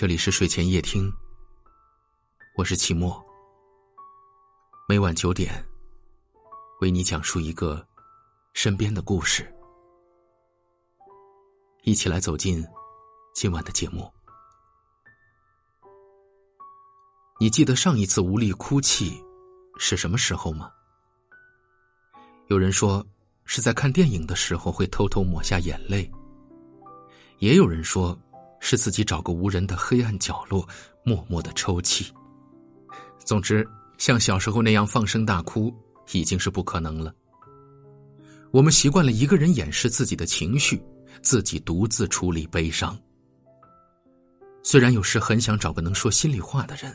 这里是睡前夜听，我是齐墨。每晚九点，为你讲述一个身边的故事，一起来走进今晚的节目。你记得上一次无力哭泣是什么时候吗？有人说是在看电影的时候会偷偷抹下眼泪，也有人说。是自己找个无人的黑暗角落，默默的抽泣。总之，像小时候那样放声大哭，已经是不可能了。我们习惯了一个人掩饰自己的情绪，自己独自处理悲伤。虽然有时很想找个能说心里话的人，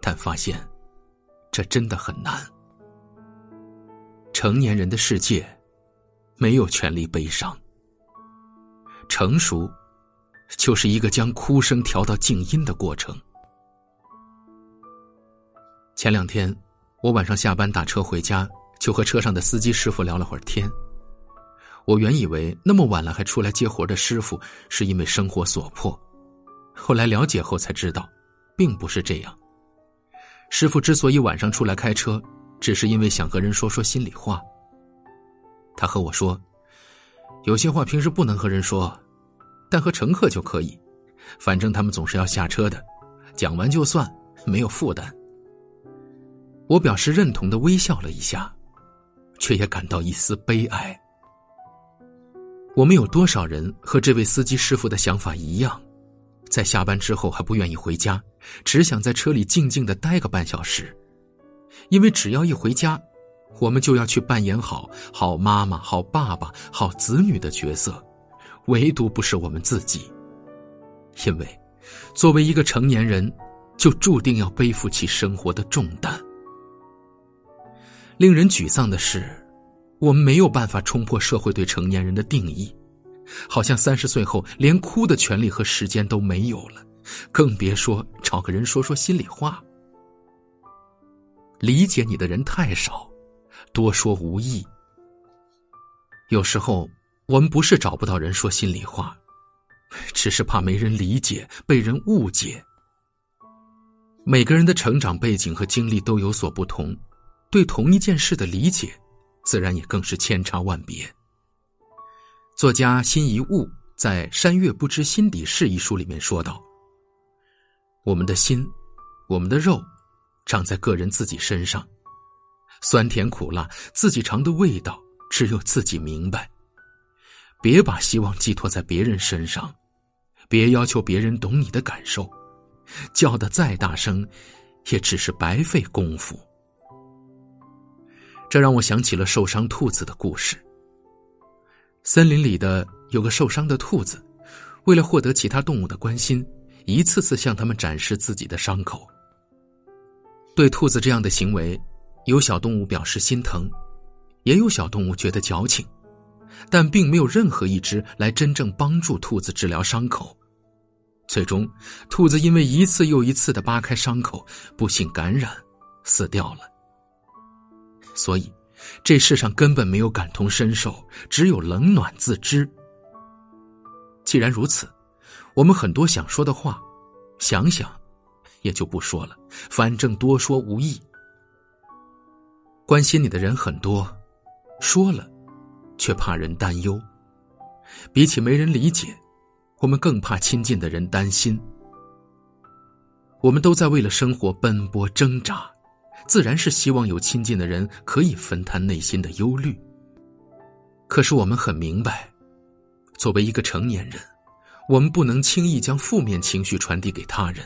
但发现，这真的很难。成年人的世界，没有权利悲伤。成熟。就是一个将哭声调到静音的过程。前两天，我晚上下班打车回家，就和车上的司机师傅聊了会儿天。我原以为那么晚了还出来接活的师傅是因为生活所迫，后来了解后才知道，并不是这样。师傅之所以晚上出来开车，只是因为想和人说说心里话。他和我说，有些话平时不能和人说。但和乘客就可以，反正他们总是要下车的，讲完就算，没有负担。我表示认同的微笑了一下，却也感到一丝悲哀。我们有多少人和这位司机师傅的想法一样，在下班之后还不愿意回家，只想在车里静静的待个半小时，因为只要一回家，我们就要去扮演好好妈妈、好爸爸、好子女的角色。唯独不是我们自己，因为作为一个成年人，就注定要背负起生活的重担。令人沮丧的是，我们没有办法冲破社会对成年人的定义，好像三十岁后连哭的权利和时间都没有了，更别说找个人说说心里话。理解你的人太少，多说无益。有时候。我们不是找不到人说心里话，只是怕没人理解，被人误解。每个人的成长背景和经历都有所不同，对同一件事的理解，自然也更是千差万别。作家辛夷坞在《山月不知心底事》一书里面说道：“我们的心，我们的肉，长在个人自己身上，酸甜苦辣，自己尝的味道，只有自己明白。”别把希望寄托在别人身上，别要求别人懂你的感受，叫的再大声，也只是白费功夫。这让我想起了受伤兔子的故事。森林里的有个受伤的兔子，为了获得其他动物的关心，一次次向他们展示自己的伤口。对兔子这样的行为，有小动物表示心疼，也有小动物觉得矫情。但并没有任何一只来真正帮助兔子治疗伤口，最终，兔子因为一次又一次的扒开伤口，不幸感染，死掉了。所以，这世上根本没有感同身受，只有冷暖自知。既然如此，我们很多想说的话，想想，也就不说了，反正多说无益。关心你的人很多，说了。却怕人担忧，比起没人理解，我们更怕亲近的人担心。我们都在为了生活奔波挣扎，自然是希望有亲近的人可以分摊内心的忧虑。可是我们很明白，作为一个成年人，我们不能轻易将负面情绪传递给他人，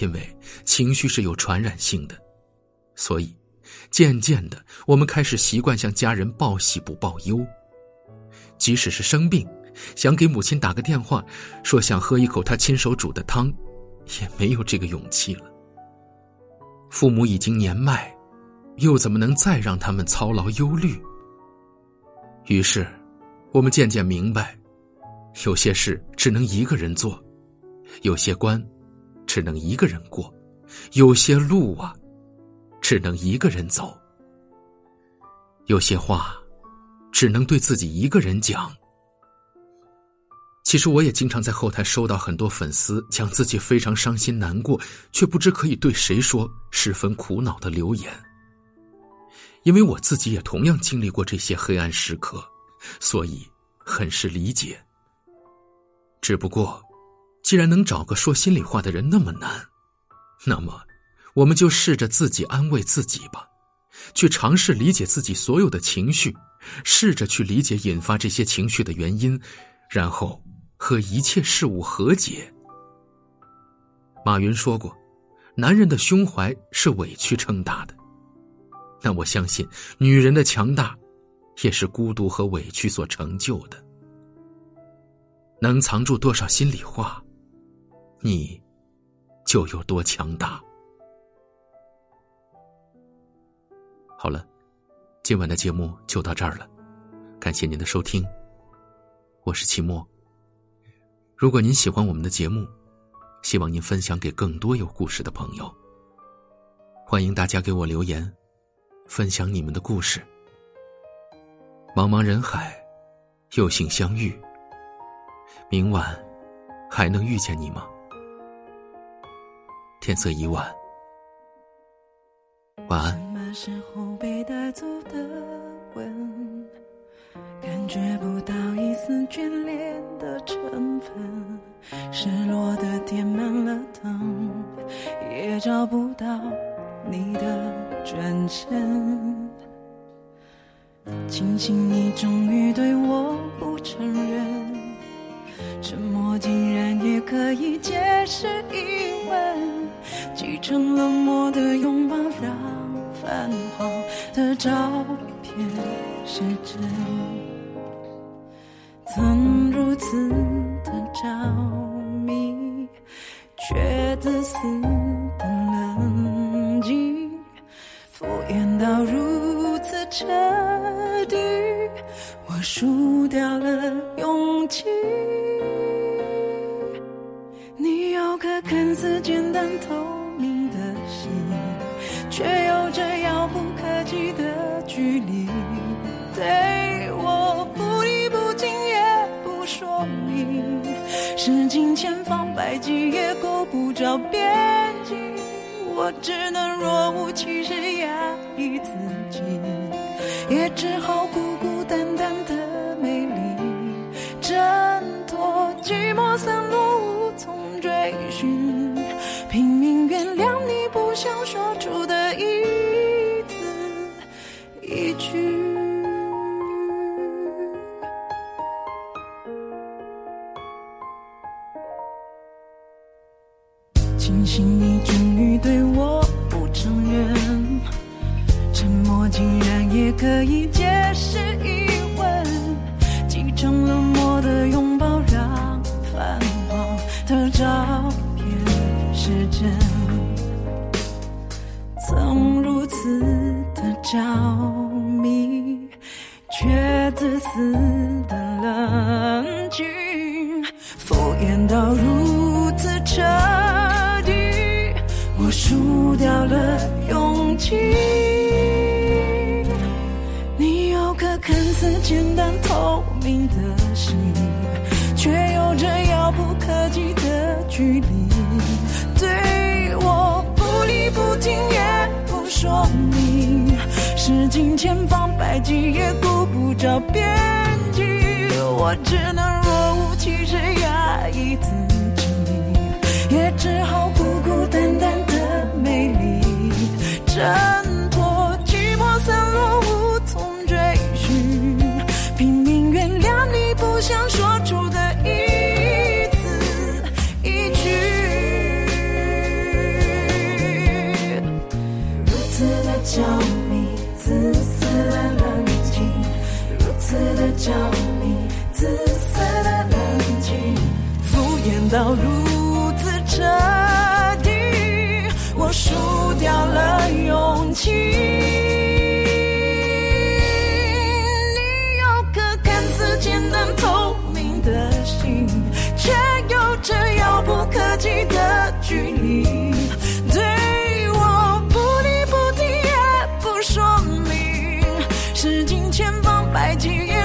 因为情绪是有传染性的，所以。渐渐的，我们开始习惯向家人报喜不报忧，即使是生病，想给母亲打个电话，说想喝一口她亲手煮的汤，也没有这个勇气了。父母已经年迈，又怎么能再让他们操劳忧虑？于是，我们渐渐明白，有些事只能一个人做，有些关，只能一个人过，有些路啊。只能一个人走，有些话只能对自己一个人讲。其实我也经常在后台收到很多粉丝讲自己非常伤心难过，却不知可以对谁说，十分苦恼的留言。因为我自己也同样经历过这些黑暗时刻，所以很是理解。只不过，既然能找个说心里话的人那么难，那么我们就试着自己安慰自己吧，去尝试理解自己所有的情绪，试着去理解引发这些情绪的原因，然后。和一切事物和解。马云说过：“男人的胸怀是委屈撑大的。”那我相信，女人的强大，也是孤独和委屈所成就的。能藏住多少心里话，你就有多强大。好了，今晚的节目就到这儿了，感谢您的收听，我是齐墨。如果您喜欢我们的节目，希望您分享给更多有故事的朋友。欢迎大家给我留言，分享你们的故事。茫茫人海，有幸相遇。明晚还能遇见你吗？天色已晚，晚安。时候被带走的吻感觉不到一丝眷恋的成分，失落的填满了灯，也找不到你的转身。庆幸你终于对我不承认，沉默竟然也可以解释疑问，继承冷漠的拥抱让泛黄的照片是真。曾如此的着迷，却自私的冷静，敷衍到如此彻底，我输掉了勇气。你有颗看似简单透明的心，却有着遥不可及的距离。对我不离不弃也不说明。使尽千方百计也够不着边际，我只能若无其事压抑自己，也只好庆幸你终于对我不承认，沉默竟然也可以解释疑问，继承冷漠的拥抱让泛黄的照片是真，曾如此的着迷，却自私的冷静，敷衍到如掉了勇气，你有颗看似简单透明的心，却有着遥不可及的距离。对我不理不听也不说明，使尽千方百计也顾不着边际，我只能若无其事压抑自己，也只好孤孤单单。挣脱寂寞散落无从追寻，拼命原谅你不想说出的一字一句。如此的着迷，自私的冷静；如此的着迷，自私的冷静，敷衍到如此彻底。我心，你有颗看似简单透明的心，却有着遥不可及的距离。对我不理不提也不说明，使尽千方百计。